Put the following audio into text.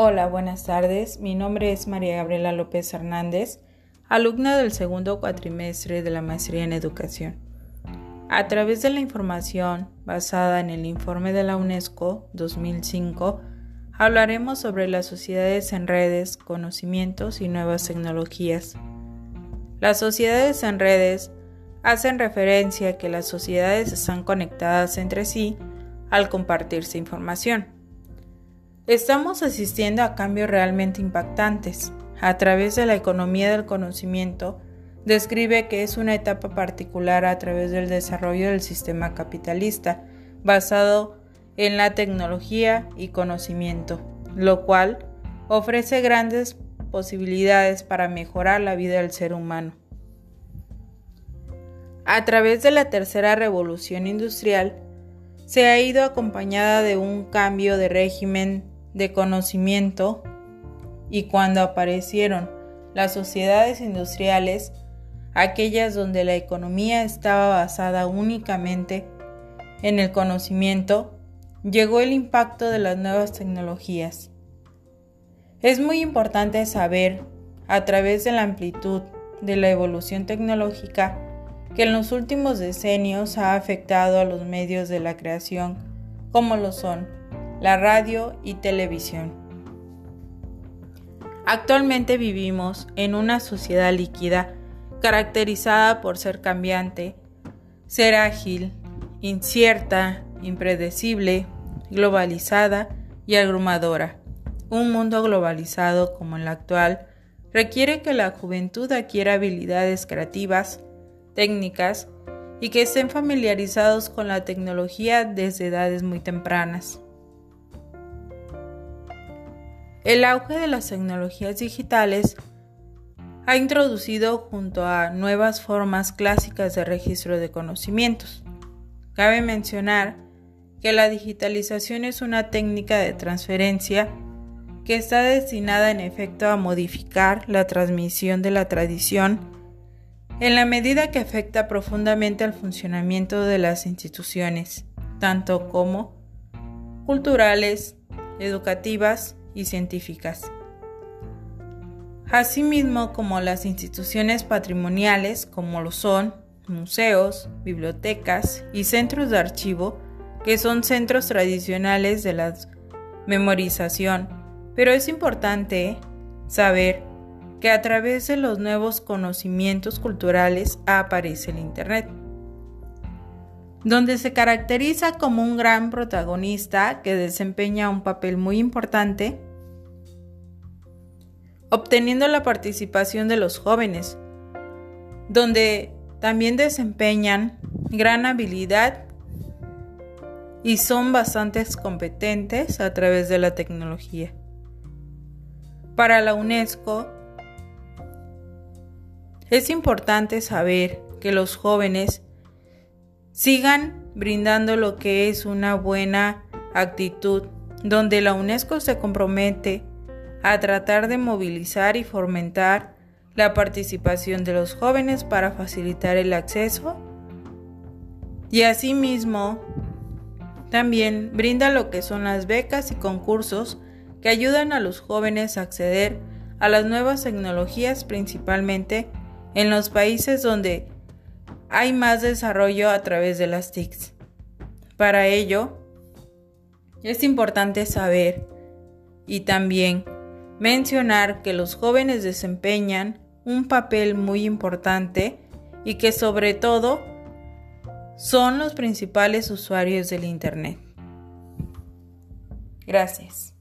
Hola, buenas tardes. Mi nombre es María Gabriela López Hernández, alumna del segundo cuatrimestre de la maestría en educación. A través de la información basada en el informe de la UNESCO 2005, hablaremos sobre las sociedades en redes, conocimientos y nuevas tecnologías. Las sociedades en redes hacen referencia a que las sociedades están conectadas entre sí al compartirse información. Estamos asistiendo a cambios realmente impactantes. A través de la economía del conocimiento, describe que es una etapa particular a través del desarrollo del sistema capitalista, basado en la tecnología y conocimiento, lo cual ofrece grandes posibilidades para mejorar la vida del ser humano. A través de la tercera revolución industrial, se ha ido acompañada de un cambio de régimen de conocimiento y cuando aparecieron las sociedades industriales, aquellas donde la economía estaba basada únicamente en el conocimiento, llegó el impacto de las nuevas tecnologías. Es muy importante saber, a través de la amplitud de la evolución tecnológica, que en los últimos decenios ha afectado a los medios de la creación, como lo son la radio y televisión. Actualmente vivimos en una sociedad líquida caracterizada por ser cambiante, ser ágil, incierta, impredecible, globalizada y abrumadora. Un mundo globalizado como el actual requiere que la juventud adquiera habilidades creativas, técnicas y que estén familiarizados con la tecnología desde edades muy tempranas. El auge de las tecnologías digitales ha introducido junto a nuevas formas clásicas de registro de conocimientos. Cabe mencionar que la digitalización es una técnica de transferencia que está destinada en efecto a modificar la transmisión de la tradición en la medida que afecta profundamente al funcionamiento de las instituciones, tanto como culturales, educativas y científicas. Asimismo como las instituciones patrimoniales como lo son museos, bibliotecas y centros de archivo, que son centros tradicionales de la memorización, pero es importante saber que a través de los nuevos conocimientos culturales aparece el Internet donde se caracteriza como un gran protagonista que desempeña un papel muy importante, obteniendo la participación de los jóvenes, donde también desempeñan gran habilidad y son bastante competentes a través de la tecnología. Para la UNESCO, es importante saber que los jóvenes sigan brindando lo que es una buena actitud, donde la UNESCO se compromete a tratar de movilizar y fomentar la participación de los jóvenes para facilitar el acceso. Y asimismo también brinda lo que son las becas y concursos que ayudan a los jóvenes a acceder a las nuevas tecnologías principalmente en los países donde hay más desarrollo a través de las TICs. Para ello, es importante saber y también mencionar que los jóvenes desempeñan un papel muy importante y que sobre todo son los principales usuarios del Internet. Gracias.